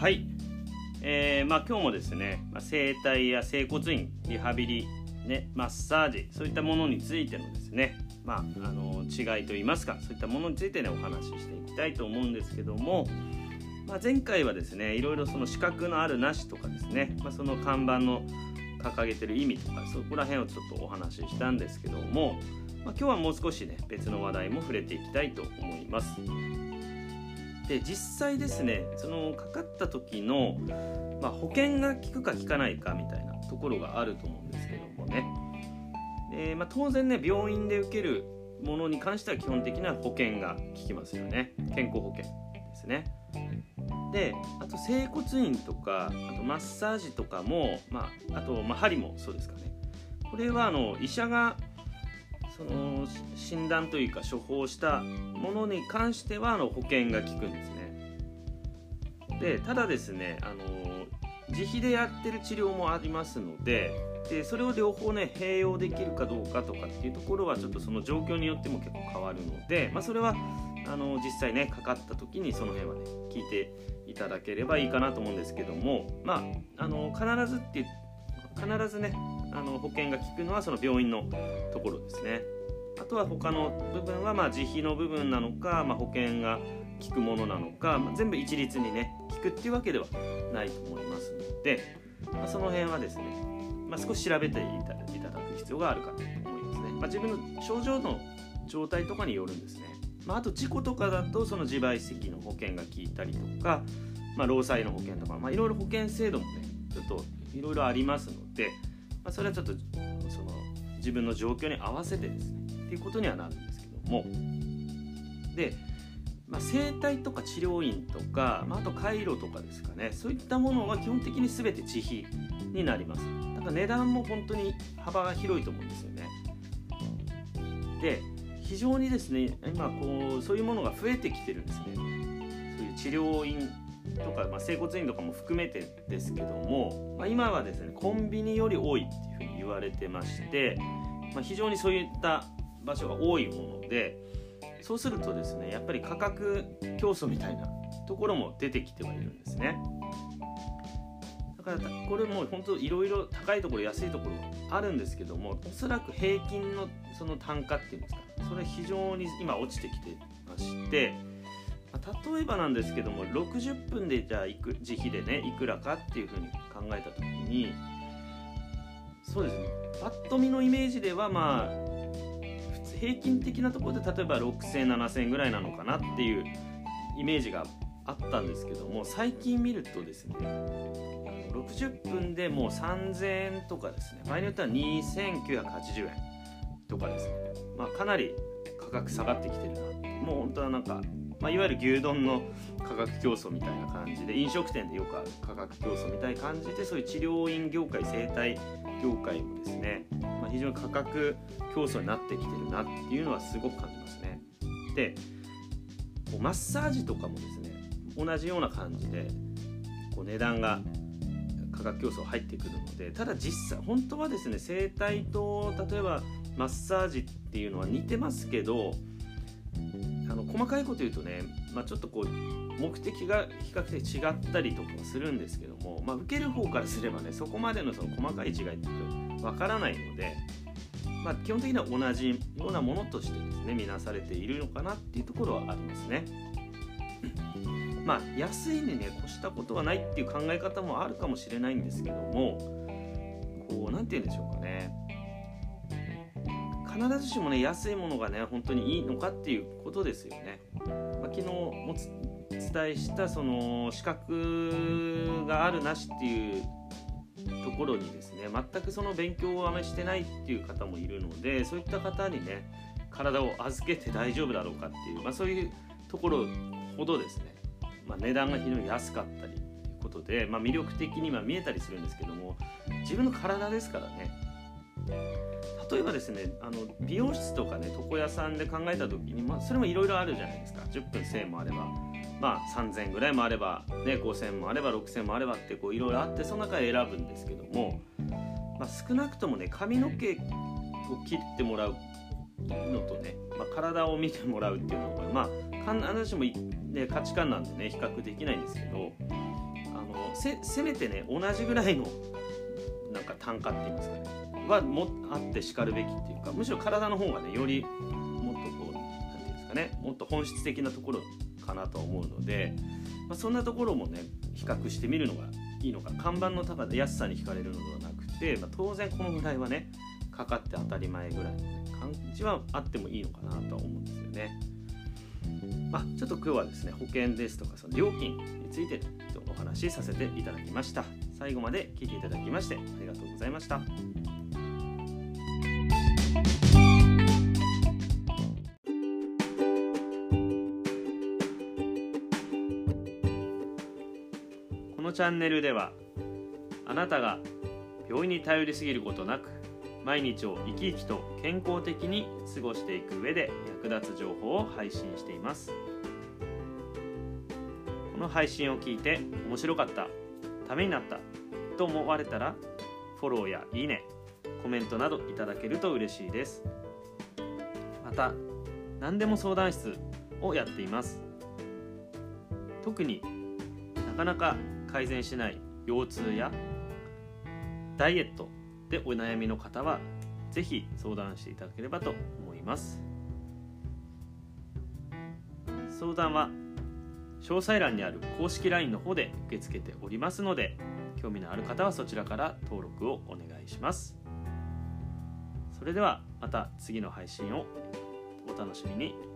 はい、えーまあ、今日もですね、まあ、整体や整骨院リハビリ、ね、マッサージそういったものについてのですね、まあ、あの違いといいますかそういったものについてねお話ししていきたいと思うんですけども、まあ、前回はですねいろいろその資格のあるなしとかですね、まあ、その看板の掲げてる意味とかそこら辺をちょっとお話ししたんですけども、まあ、今日はもう少しね別の話題も触れていきたいと思います。で実際ですねそのかかった時の、まあ、保険が効くか効かないかみたいなところがあると思うんですけどもね。で、まあ、当然ね病院で受けるものに関しては基本的な保険が効きますよね。健康保険ですね。であと整骨院とかあとマッサージとかも、まあ、あと、まあ、針もそうですかね。これはあの医者がその診断というか処方したものに関してはあの保険が効くんですね。でただですねあの自費でやってる治療もありますのででそれを両方ね併用できるかどうかとかっていうところはちょっとその状況によっても結構変わるので、まあ、それはあの実際ねかかった時にその辺はね聞いていただければいいかなと思うんですけどもまああの必ずって必ずねあの保険が効くのはその病院のところですね。あとは他の部分はまあ自費の部分なのか、まあ、保険が効くものなのか、まあ、全部一律にね効くっていうわけではないと思いますので、まあ、その辺はですね、ま、少し調べていただく必要があるかと思いますね、まあ、自分の症状の状態とかによるんですね、まあ、と事故とかだとその自賠責の保険が効いたりとか、ま、労災の保険とか、まあ、いろいろ保険制度もねちょっといろいろありますので、まあ、それはちょっとその自分の状況に合わせてですねっていうことにはなるんですけども。で、まあ、整体とか治療院とか、まあ、あと回路とかですかね。そういったものは基本的に全て自費になります。だから値段も本当に幅が広いと思うんですよね。で非常にですね今こうそういうものが増えてきてるんですね。そういう治療院とか、まあ、整骨院とかも含めてですけども、まあ、今はですねコンビニより多いっていうふうに言われてまして、まあ、非常にそういった場所が多いものでそうするとですねやっぱり価格競争みたいなところも出てきてはいるんですね。だからこれも本当いろいろ高いところ安いところあるんですけどもおそらく平均のその単価っていうんですかそれ非常に今落ちてきてまして例えばなんですけども60分でじゃあいく自費でねいくらかっていうふうに考えた時にそうですね。パッと見のイメージではまあ平均的なところで例えば60007000ぐらいなのかなっていうイメージがあったんですけども最近見るとですね60分でもう3000円とかですね。場合によっては2980円とかですね、まあ、かなり価格下がってきてるなもう本当はなんかまあ、いわゆる牛丼の価格競争みたいな感じで飲食店でよくある価格競争みたいな感じでそういう治療院業界生態業界もですね、まあ、非常に価格競争になってきてるなっていうのはすごく感じますね。でマッサージとかもですね同じような感じでこう値段が価格競争入ってくるのでただ実際本当はですね整体と例えばマッサージっていうのは似てますけどあの細かいこと言うとね、まあ、ちょっとこう目的が比較的違ったりとかするんですけども、まあ、受ける方からすればねそこまでのその細かい違いってわからないので、まあ、基本的には同じようなものとしてですね見なされているのかなっていうところはありますね。まあ安いにね越したことはないっていう考え方もあるかもしれないんですけどもこう何て言うんでしょうか。ね必ずしもね安いものがね本当にいいのかっていうことですよね。まあ、昨日もお伝えしたその資格があるなしっていうところにですね全くその勉強をあまりしてないっていう方もいるのでそういった方にね体を預けて大丈夫だろうかっていう、まあ、そういうところほどですね、まあ、値段が非常に安かったりということで、まあ、魅力的には見えたりするんですけども自分の体ですからね例えばですねあの美容室とかね床屋さんで考えた時に、まあ、それもいろいろあるじゃないですか。10分1000円もあれば、まあ、3000円ぐらいもあれば、ね、5000円もあれば6000円もあればっていろいろあってその中で選ぶんですけども、まあ、少なくともね髪の毛を切ってもらうのとね、まあ、体を見てもらうっていうのはまあ必ずしも、ね、価値観なんでね比較できないんですけどあせせめてね同じぐらいのなんか単価って言いますかね。はもあってしかるべきっていうかむしろ体の方がねよりもっとこう何て言うんですかねもっと本質的なところかなと思うので、まあ、そんなところもね比較してみるのがいいのか看板の高さ安さに惹かれるのではなくて、まあ、当然このぐらいはねかかって当たり前ぐらいの、ね、感じはあってもいいのかなとは思うんですよね。まあ、ちょっと今日はですね保険ですとかその料金についてお話しさせていただきました最後まで聞いていただきましてありがとうございましたこのチャンネルではあなたが病院に頼りすぎることなく毎日を生き生きと健康的に過ごしていく上で役立つ情報を配信しています。この配信を聞いて面白かったためになったと思われたらフォローやいいねコメントなどいただけると嬉しいです。また何でも相談室をやっています。特になかなか改善しない腰痛やダイエットでお悩みの方は是非相談していただければと思います。相談は詳細欄にある公式 LINE の方で受け付けておりますので興味のある方はそちらから登録をお願いします。それではまた次の配信をお楽しみに。